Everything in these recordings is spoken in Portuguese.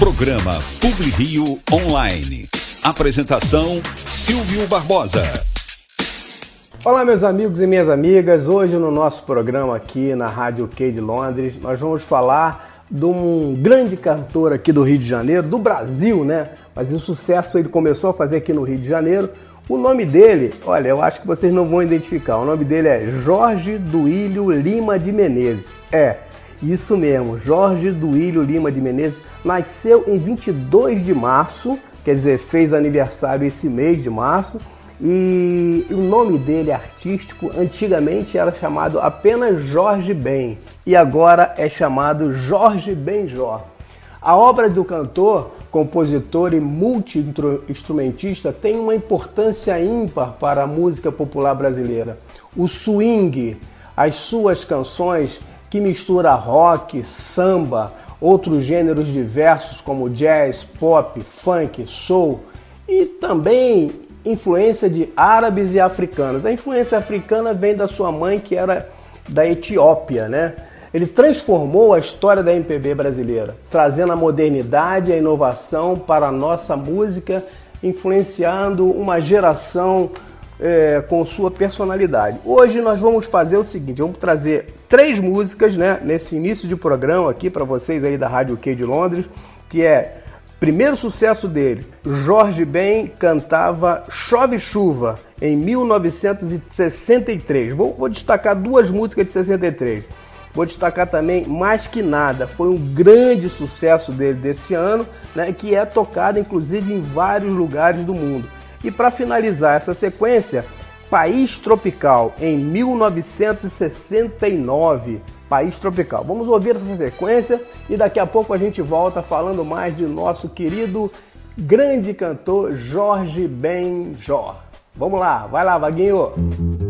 Programa Publi Rio Online. Apresentação Silvio Barbosa. Olá, meus amigos e minhas amigas. Hoje no nosso programa aqui na Rádio K de Londres, nós vamos falar de um grande cantor aqui do Rio de Janeiro, do Brasil, né? Mas o sucesso ele começou a fazer aqui no Rio de Janeiro. O nome dele, olha, eu acho que vocês não vão identificar. O nome dele é Jorge Duílio Lima de Menezes. É, isso mesmo, Jorge Duílio Lima de Menezes nasceu em 22 de março, quer dizer, fez aniversário esse mês de março. E o nome dele artístico antigamente era chamado apenas Jorge Ben e agora é chamado Jorge Benjor. A obra do cantor, compositor e multi-instrumentista tem uma importância ímpar para a música popular brasileira. O swing, as suas canções que mistura rock, samba, outros gêneros diversos como jazz, pop, funk, soul e também influência de árabes e africanos. A influência africana vem da sua mãe que era da Etiópia, né? Ele transformou a história da MPB brasileira, trazendo a modernidade e a inovação para a nossa música, influenciando uma geração é, com sua personalidade. Hoje nós vamos fazer o seguinte, vamos trazer três músicas, né, nesse início de programa aqui para vocês aí da Rádio Q de Londres, que é primeiro sucesso dele. Jorge Ben cantava Chove Chuva em 1963. Vou, vou destacar duas músicas de 63. Vou destacar também Mais Que Nada, foi um grande sucesso dele desse ano, né, que é tocado inclusive em vários lugares do mundo. E para finalizar essa sequência, País Tropical, em 1969. País Tropical. Vamos ouvir essa sequência e daqui a pouco a gente volta falando mais de nosso querido grande cantor Jorge Benjor. Vamos lá, vai lá, Vaguinho!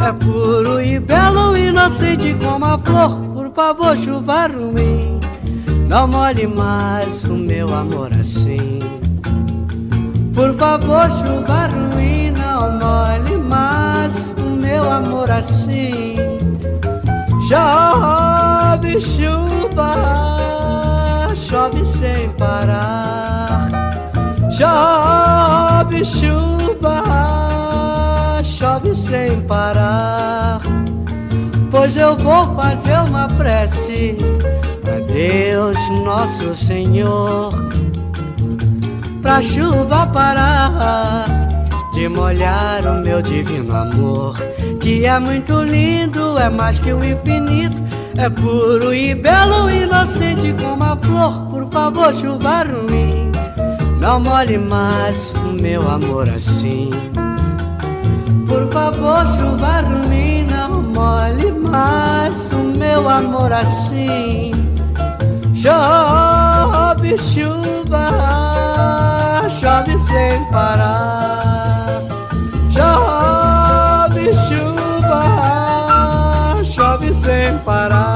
é puro e belo, inocente como a flor. Por favor, chuva ruim, não molhe mais o meu amor assim. Por favor, chuva ruim, não molhe mais o meu amor assim. Chove chuva, chove sem parar. Chove chuva, chove sem parar. Pois eu vou fazer uma prece pra Deus nosso Senhor, pra chuva parar de molhar o meu divino amor, que é muito lindo, é mais que o infinito. É puro e belo, inocente como a flor. Por favor, chuva ruim não molhe mais o meu amor assim. Por favor, chuva ruim, não molhe mais o meu amor assim. Chove chuva, chove sem parar. Chove chuva, chove sem parar.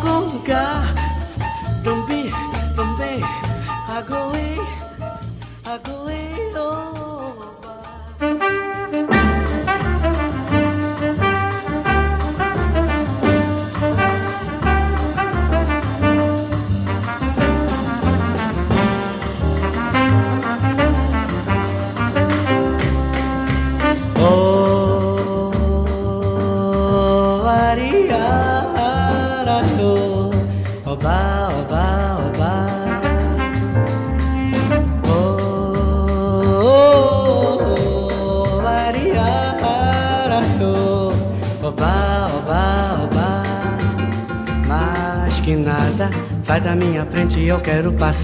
con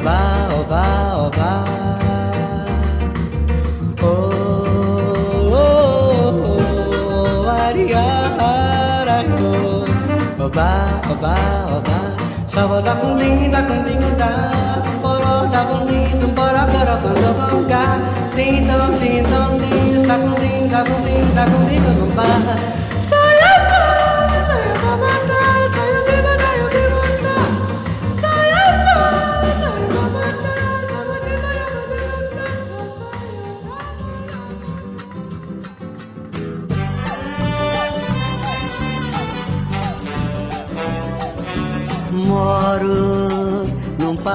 Ba ba ba, oh oh oh oh, bas, au bas. Ba ba ba, sabo da kung ding da kung ding da, poro da kung ding tum para karo kung do kung ga, ding dong ding dong ding, sa kung ding da kung ding da kung ding da kung ba.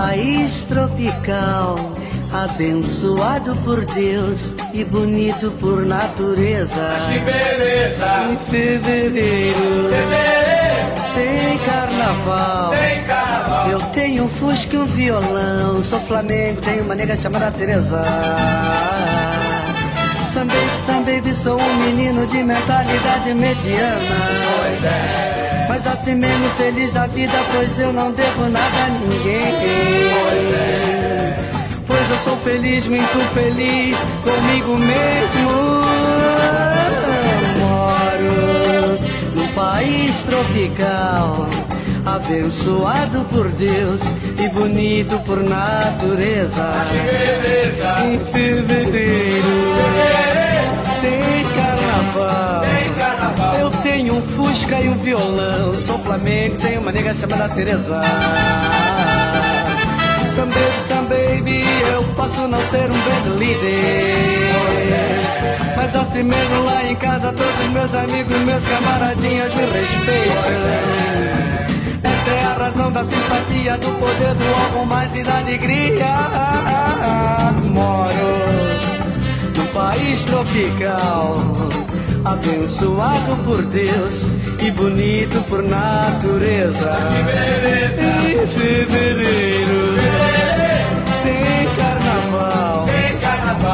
País tropical, abençoado por Deus e bonito por natureza. Que beleza! Em fevereiro tem carnaval. Tem carnaval! Eu tenho um fusca e um violão, sou flamengo, tenho uma nega chamada Teresa. Sam baby, sam baby, sou um menino de mentalidade mediana. Pois é, Mas assim mesmo feliz da vida, pois eu não devo nada a ninguém. pois é. Pois eu sou feliz, muito feliz comigo mesmo. Moro num país tropical, abençoado por Deus e bonito por natureza. Em fevereiro tem carnaval. Tenho um Fusca e um violão. Sou Flamengo, tenho uma nega chamada Teresa. Some baby, some baby, eu posso não ser um grande líder. Mas assim mesmo lá em casa, todos meus amigos, meus camaradinhas me respeitam. Essa é a razão da simpatia, do poder do algo mais e da alegria. Moro num país tropical, abençoado por Deus e bonito por natureza. Em fevereiro tem carnaval.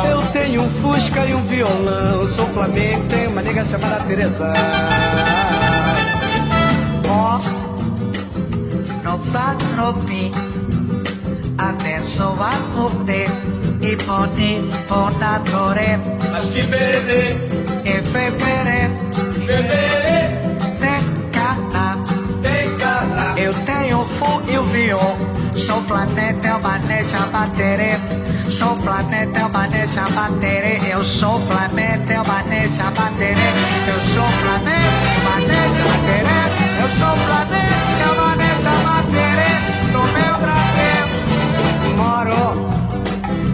Eu tenho um Fusca e um violão. Sou Flamengo, tenho uma nega chamada Teresa. Ó, tropa, tropi, abençoado por Deus e poder por natureza. Mas que beleza, E fevereiro fevereiro, tem. Eu tenho fogo e o viol. Sou planeta, é uma deixa baterê. Sou planeta, é uma deixa baterê. Eu sou planeta, é uma deixa baterê. Eu sou planeta, é uma deixa baterê. Eu sou planeta, é uma deixa baterê. No meu Brasil, moro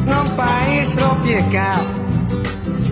num país tropical.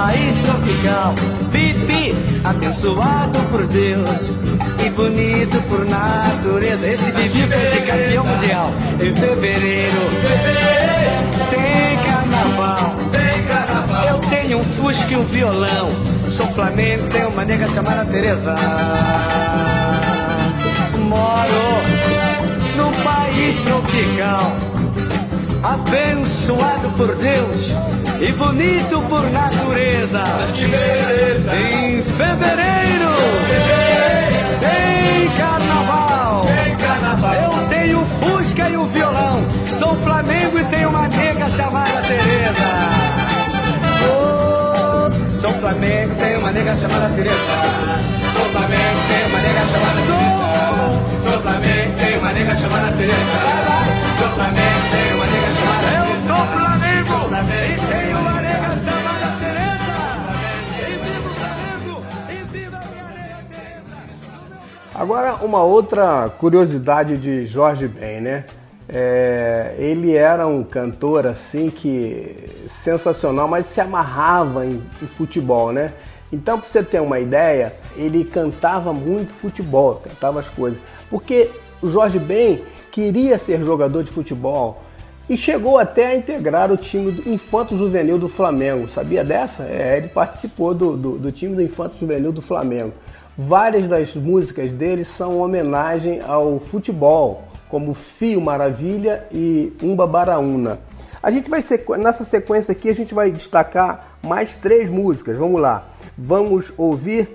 país tropical. Bibi, abençoado por Deus e bonito por natureza. Esse Bibi foi de campeão mundial. Em fevereiro tem carnaval. Eu tenho um fusca e um violão. Sou Flamengo, tenho uma nega chamada Teresa. Moro num país tropical, abençoado por Deus e bonito por natureza. Mas que beleza, Em fevereiro tem carnaval. tem carnaval. Eu tenho Fusca e um violão. Sou Flamengo e tenho uma nega chamada Tereza. Oh, sou Flamengo, tenho uma nega chamada Tereza. Sou Flamengo, tem uma nega chamada Teresa. Sou Flamengo, tem uma nega chamada Teresa. Sou Flamengo, tem uma nega chamada Sou Flamengo e tenho uma nega chamada Flamengo Tereza. Agora, uma outra curiosidade de Jorge Ben, né? É, ele era um cantor assim que sensacional, mas se amarrava em, em futebol, né? Então, para você ter uma ideia, ele cantava muito futebol, cantava as coisas, porque o Jorge Ben queria ser jogador de futebol e chegou até a integrar o time do Infanto Juvenil do Flamengo. Sabia dessa? É, ele participou do, do, do time do Infanto Juvenil do Flamengo. Várias das músicas dele são homenagem ao futebol, como Fio Maravilha e Umba Baraúna. A gente vai nessa sequência aqui a gente vai destacar mais três músicas. Vamos lá. Vamos ouvir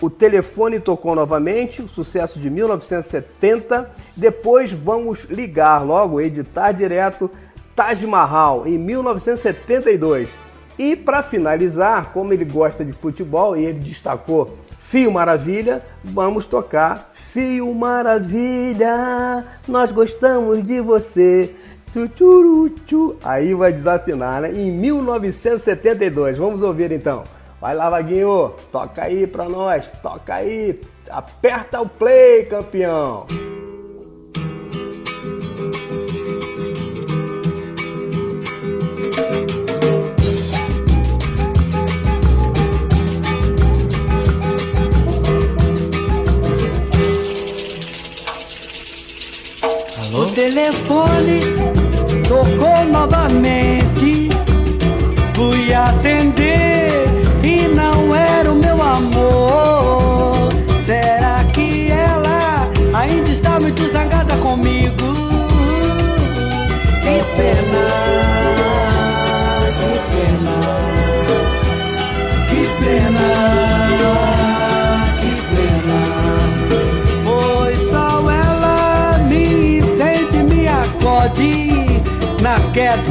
o telefone tocou novamente, o sucesso de 1970. Depois vamos ligar logo, editar direto Taj Mahal em 1972. E para finalizar, como ele gosta de futebol e ele destacou Fio Maravilha, vamos tocar Fio Maravilha, nós gostamos de você. Aí vai desafinar, né? Em 1972. Vamos ouvir então. Vai lá, Vaguinho, toca aí pra nós, toca aí, aperta o play, campeão. O telefone tocou novamente. Fui atender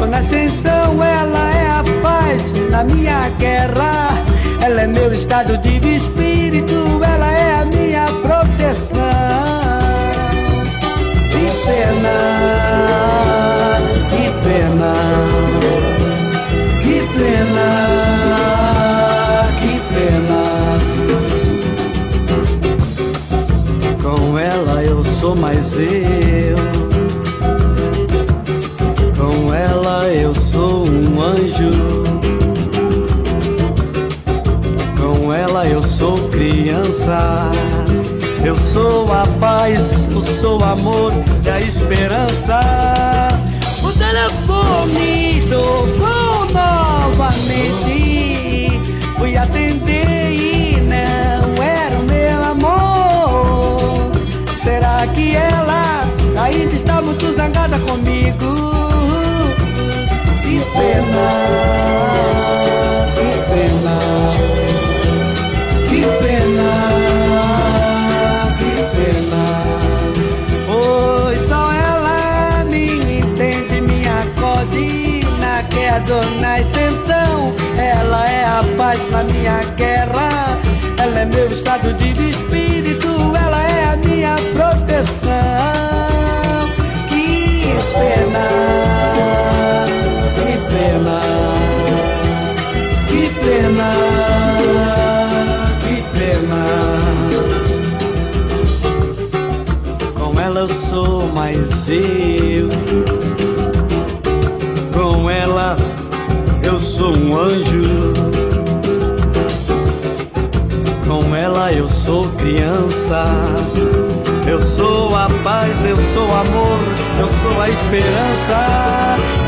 na ascensão, ela é a paz na minha guerra. Ela é meu estado de espírito, ela é a minha proteção. Que pena, que pena, que pena, que pena. Com ela eu sou mais eu. um anjo. Com ela eu sou criança. Eu sou a paz, eu sou o amor e a esperança. O telefone tocou novamente. Fui atender e não era o meu amor. Será que ela ainda está muito zangada comigo? The de. sou criança. Eu sou a paz, eu sou amor, eu sou a esperança.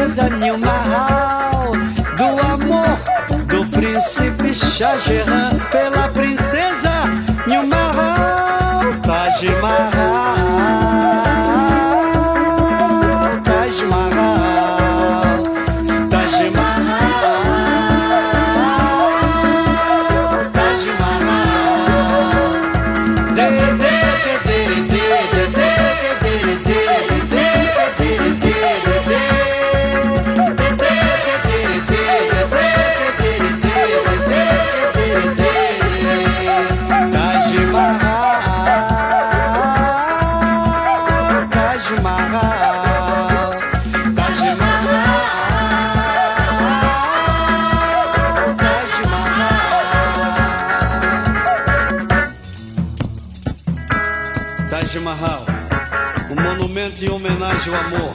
princesa Nilmahal, do amor do príncipe Shah pela princesa Taj Mahal, Taj Mahal, Taj Mahal. Taj Mahal, um monumento em homenagem ao amor,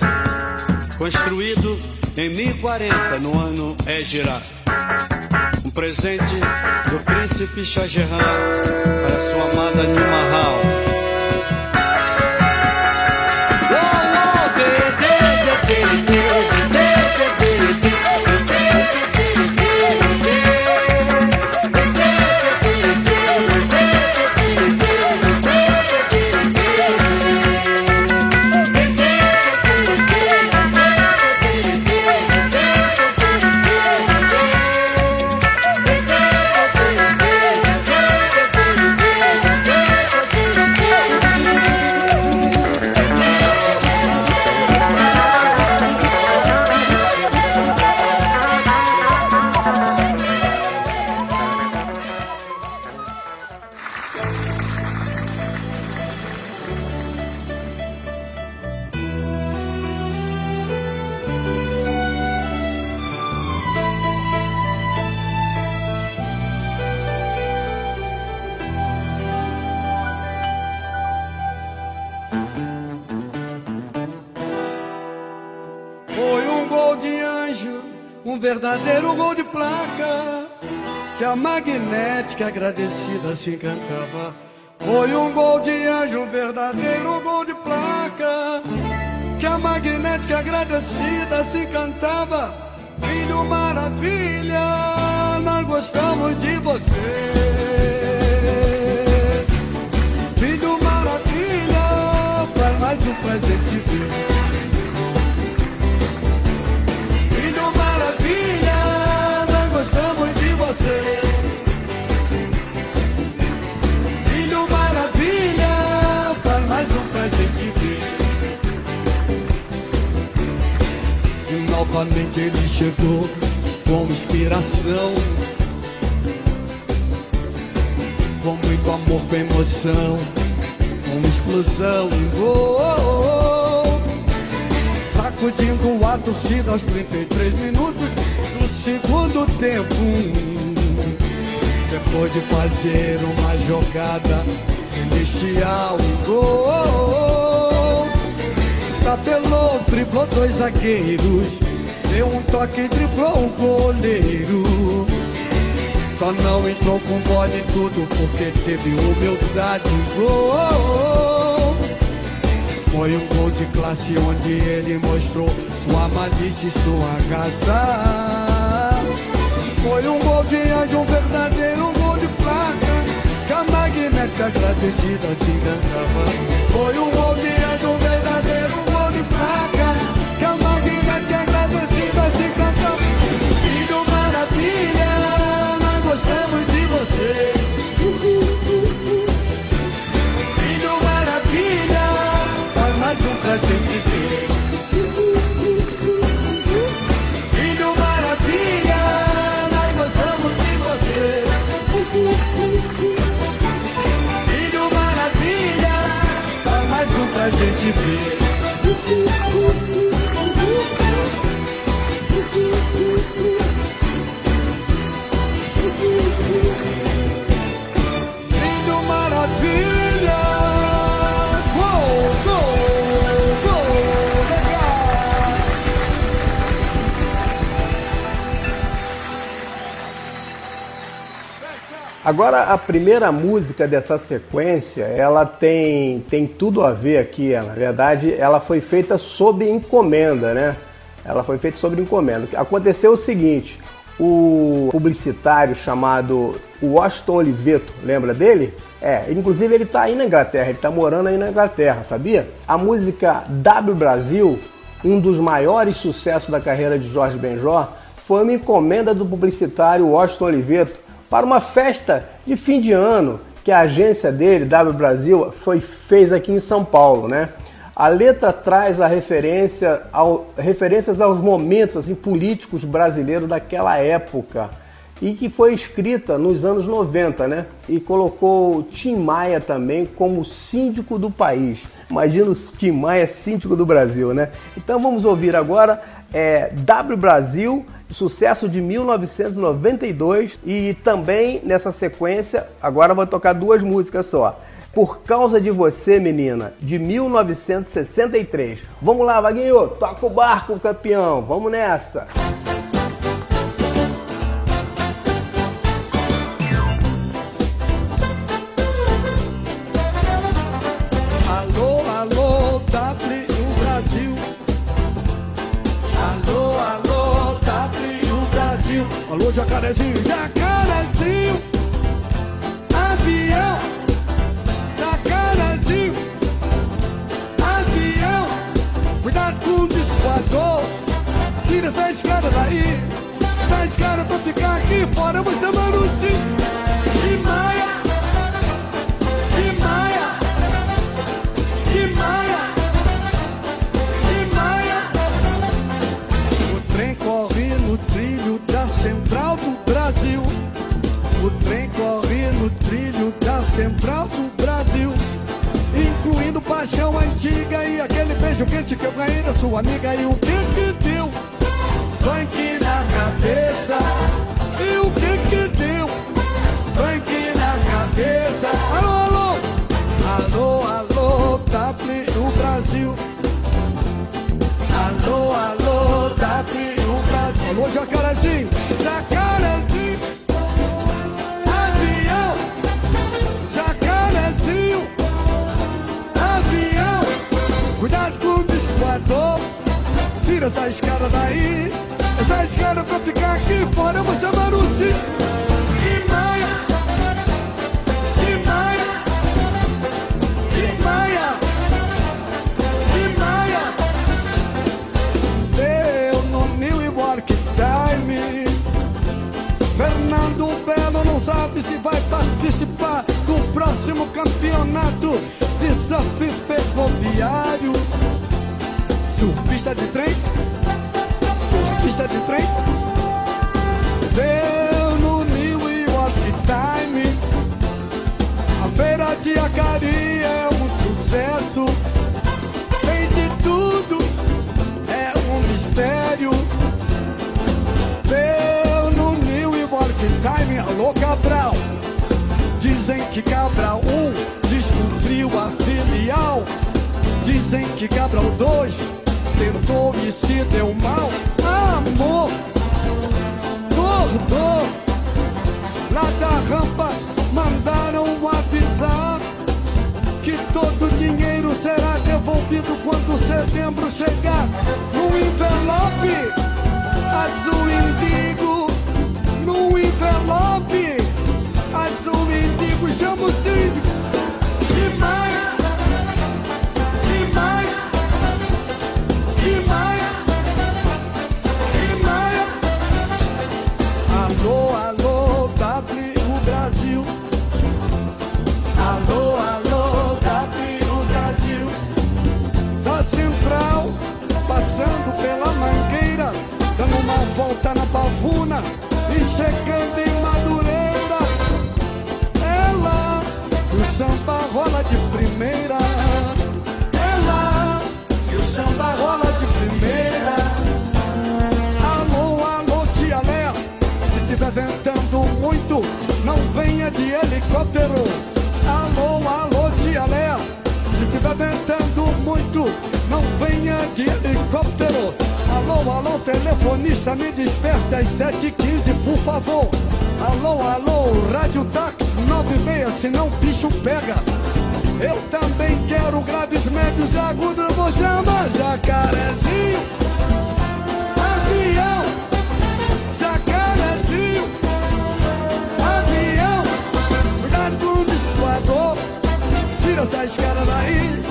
construído em 1040 no ano Égira. Um presente do príncipe Shah Jahan para sua amada Nimahal. Um verdadeiro gol de placa que a magnética agradecida assim cantava. Foi um gol de anjo, um verdadeiro gol de placa que a magnética agradecida assim cantava. Filho maravilha, nós gostamos de você. Filho maravilha, para mais um presente de novamente ele chegou com inspiração, com muito amor, com emoção, com explosão. Oh, oh, oh. Sacudindo a torcida aos 33 minutos do segundo tempo. Depois de fazer uma jogada celestial, gol. Tapelou, driblou dois zagueiros Deu um toque, driblou o goleiro. Só não entrou com bola e tudo porque teve humildade. Gol. Foi um gol de classe onde ele mostrou sua malícia e sua casa. Foi um gol de anjo, um verdadeiro gol de placa. Que a magnética agradecida te encantava. Foi um gol de Agora, a primeira música dessa sequência, ela tem, tem tudo a ver aqui. Na verdade, ela foi feita sob encomenda, né? Ela foi feita sob encomenda. Aconteceu o seguinte: o publicitário chamado Washington Oliveto, lembra dele? É, inclusive ele está aí na Inglaterra, ele está morando aí na Inglaterra, sabia? A música W Brasil, um dos maiores sucessos da carreira de Jorge Benjor, foi uma encomenda do publicitário Washington Oliveto para uma festa de fim de ano que a agência dele, W Brasil, foi, fez aqui em São Paulo, né? A letra traz a referência ao, referências aos momentos assim, políticos brasileiros daquela época e que foi escrita nos anos 90, né? E colocou Tim Maia também como síndico do país. Imagina o Tim Maia síndico do Brasil, né? Então vamos ouvir agora é, W Brasil sucesso de 1992 e também nessa sequência, agora vou tocar duas músicas só. Por causa de você, menina, de 1963. Vamos lá, Vaguinho, toca o barco, campeão. Vamos nessa. Alô, Alô Cabral. Dizem que Cabral 1 descobriu a filial. Dizem que Cabral 2 tentou e se deu mal. Amor, gordo, lá da rampa mandaram avisar que todo o dinheiro será devolvido quando setembro chegar. No envelope azul indigo, no envelope azul indigo, chama o síndico. Demais, demais, demais, demais. Alô, alô, W Brasil. Alô, alô, W Brasil. Da central, passando pela mangueira, dando uma volta na pavuna chegando em Madureira. Que o samba rola de primeira. Que o samba rola de primeira. Alô, alô, tia Léa, se tiver ventando muito, não venha de helicóptero. Alô, alô, tia Léa, se tiver ventando muito, não venha de helicóptero. Alô, alô, telefonista, me desperte às 7h15, por favor. Alô, alô, rádio táxi 96, senão o bicho pega. Eu também quero graves, médios e agudos, vou chamar jacarezinho. Avião, jacarezinho. Avião, cuidado com o discoador. Tira essa escada daí.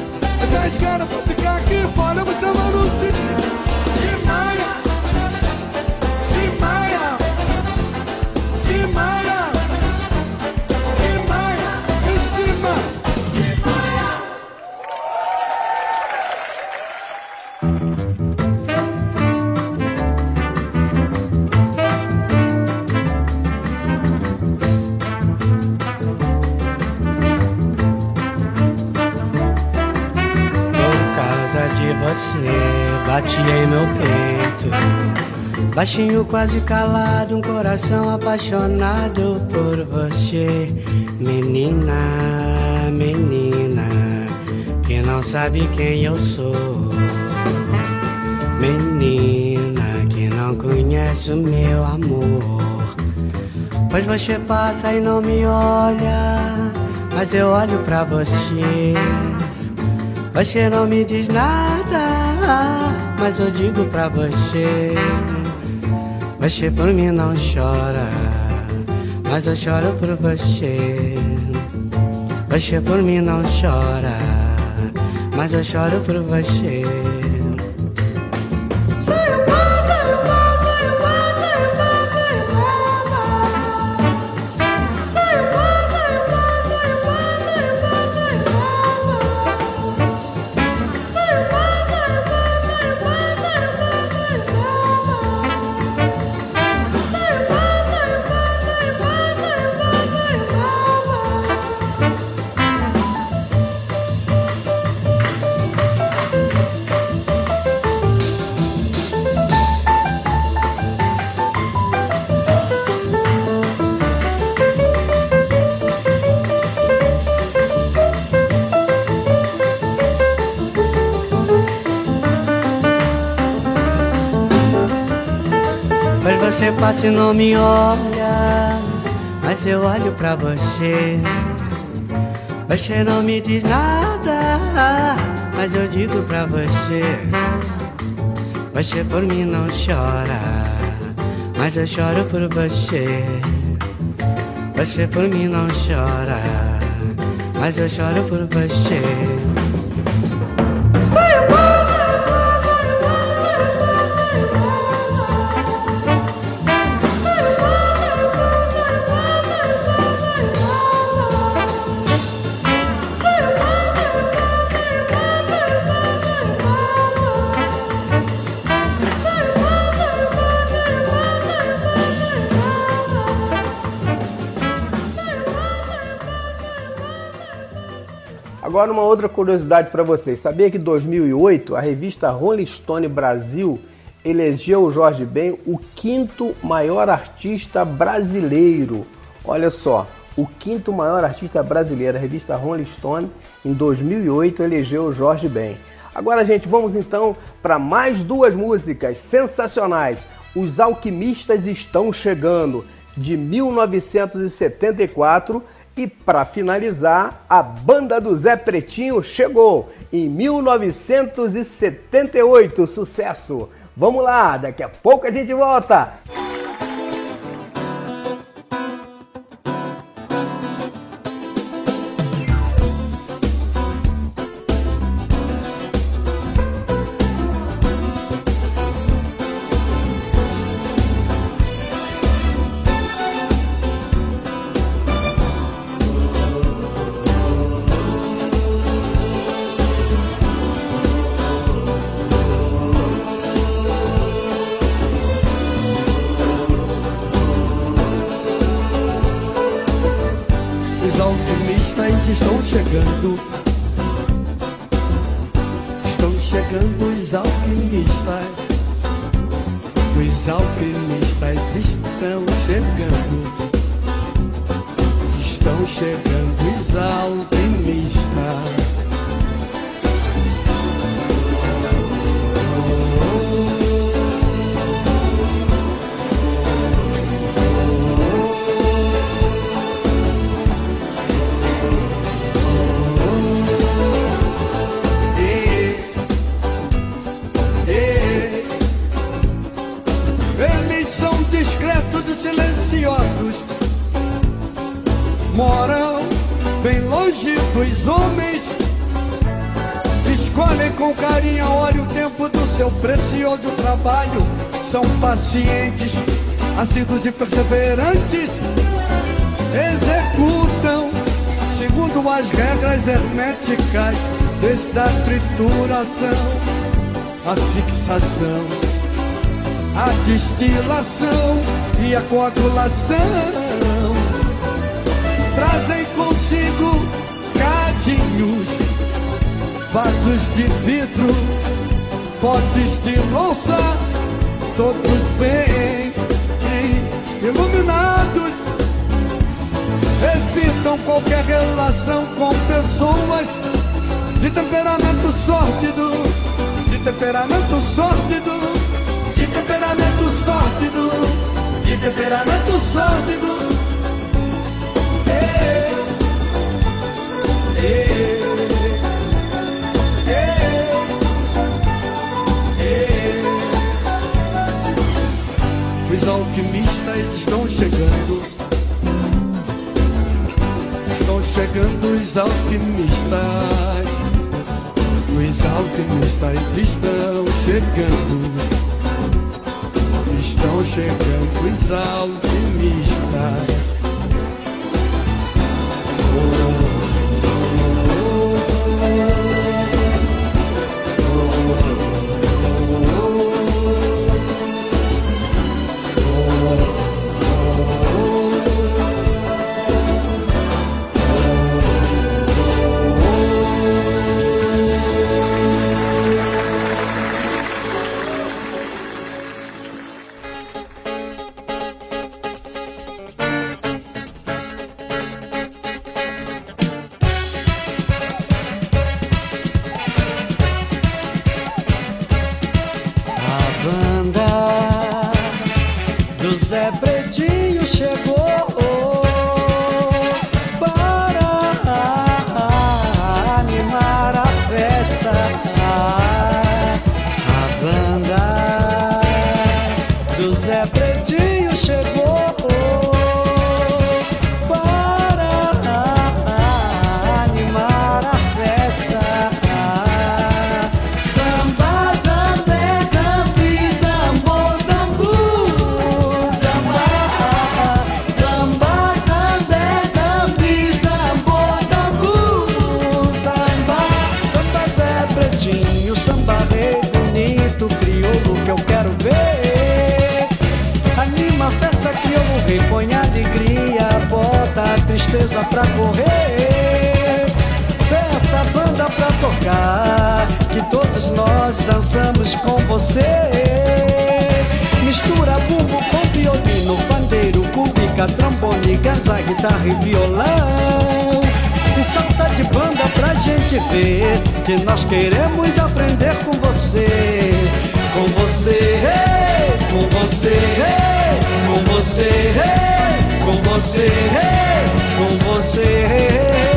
Essa escada pra ficar aqui fora, eu vou chamar o você, bati em meu peito. Baixinho, quase calado, um coração apaixonado por você. Menina, menina, que não sabe quem eu sou. Menina, que não conhece o meu amor. Pois você passa e não me olha, mas eu olho pra você. Você não me diz nada, mas eu digo pra você. Você por mim não chora, mas eu choro por você. Você por mim não chora, mas eu choro por você. Você passa e não me olha, mas eu olho pra você. Você não me diz nada, mas eu digo pra você. Você por mim não chora, mas eu choro por você. Você por mim não chora, mas eu choro por você. Agora uma outra curiosidade para vocês. Sabia que em 2008 a revista Rolling Stone Brasil elegeu o Jorge Ben o quinto maior artista brasileiro. Olha só, o quinto maior artista brasileiro, a revista Rolling Stone, em 2008 elegeu o Jorge Ben. Agora, gente, vamos então para mais duas músicas sensacionais. Os Alquimistas Estão Chegando, de 1974 e para finalizar, a banda do Zé Pretinho chegou em 1978, sucesso. Vamos lá, daqui a pouco a gente volta. A destilação e a coagulação trazem consigo cadinhos, vasos de vidro, potes de louça, todos bem iluminados. Evitam qualquer relação com pessoas de temperamento sórdido de temperamento temperamento sórdido. Os alquimistas estão chegando. Estão chegando os alquimistas. Os alquimistas estão chegando. Estão chegando os alquimistas. Banda do Zé Pretinho chegou. Tristeza pra correr. Peça a banda pra tocar, que todos nós dançamos com você. Mistura bumbo com violino, pandeiro, cúbica, trombone, gaza, guitarra e violão. E salta de banda pra gente ver que nós queremos aprender com você. Com você, com você, com você, hey, com você, com você.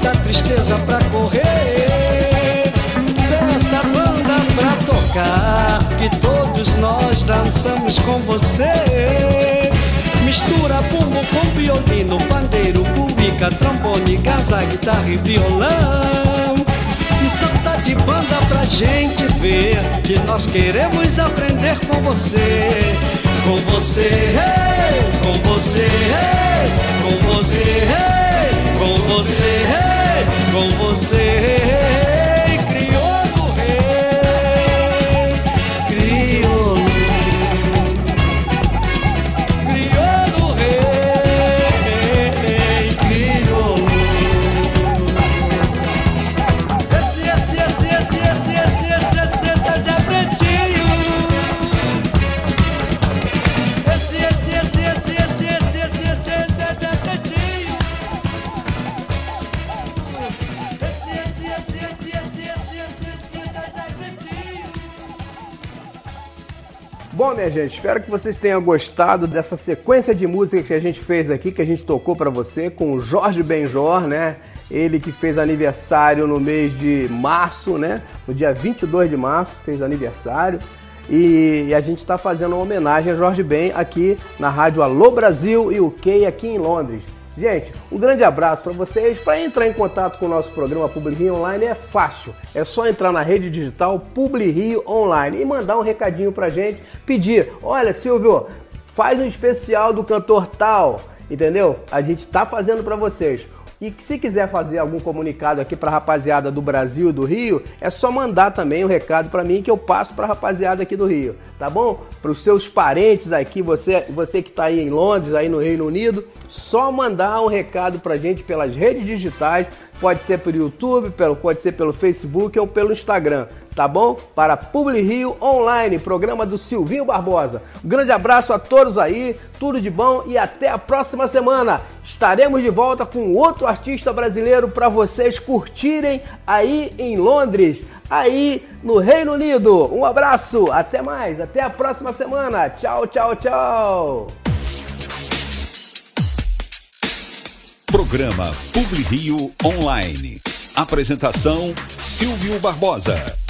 Bota a tristeza pra correr. Peça a banda pra tocar, que todos nós dançamos com você. Mistura bumbo com violino, pandeiro, cubica, trombone, casa, guitarra e violão. E salta de banda pra gente ver que nós queremos aprender com você. Com você, hey, com você, hey, com você, hey, com você, com você. Minha gente, espero que vocês tenham gostado dessa sequência de música que a gente fez aqui, que a gente tocou pra você com o Jorge Benjor, né? Ele que fez aniversário no mês de março, né? No dia 22 de março, fez aniversário. E, a gente está fazendo uma homenagem a Jorge Ben aqui na rádio Alô Brasil e o UK aqui em Londres. Gente, um grande abraço para vocês. Para entrar em contato com o nosso programa Publi Rio Online é fácil. É só entrar na rede digital Publi Rio Online e mandar um recadinho pra gente, pedir: "Olha, Silvio, faz um especial do cantor tal", entendeu? A gente tá fazendo para vocês. E se quiser fazer algum comunicado aqui para a rapaziada do Brasil do Rio, é só mandar também um recado para mim que eu passo para a rapaziada aqui do Rio, tá bom? Para os seus parentes aqui, você, você que está aí em Londres, aí no Reino Unido, só mandar um recado para gente pelas redes digitais, pode ser pelo YouTube, pelo, pode ser pelo Facebook ou pelo Instagram, tá bom? Para Publi Rio Online, programa do Silvinho Barbosa. Um grande abraço a todos aí, tudo de bom e até a próxima semana. Estaremos de volta com outro artista brasileiro para vocês curtirem aí em Londres, aí no Reino Unido. Um abraço, até mais, até a próxima semana. Tchau, tchau, tchau. Programa Publi Rio Online. Apresentação Silvio Barbosa.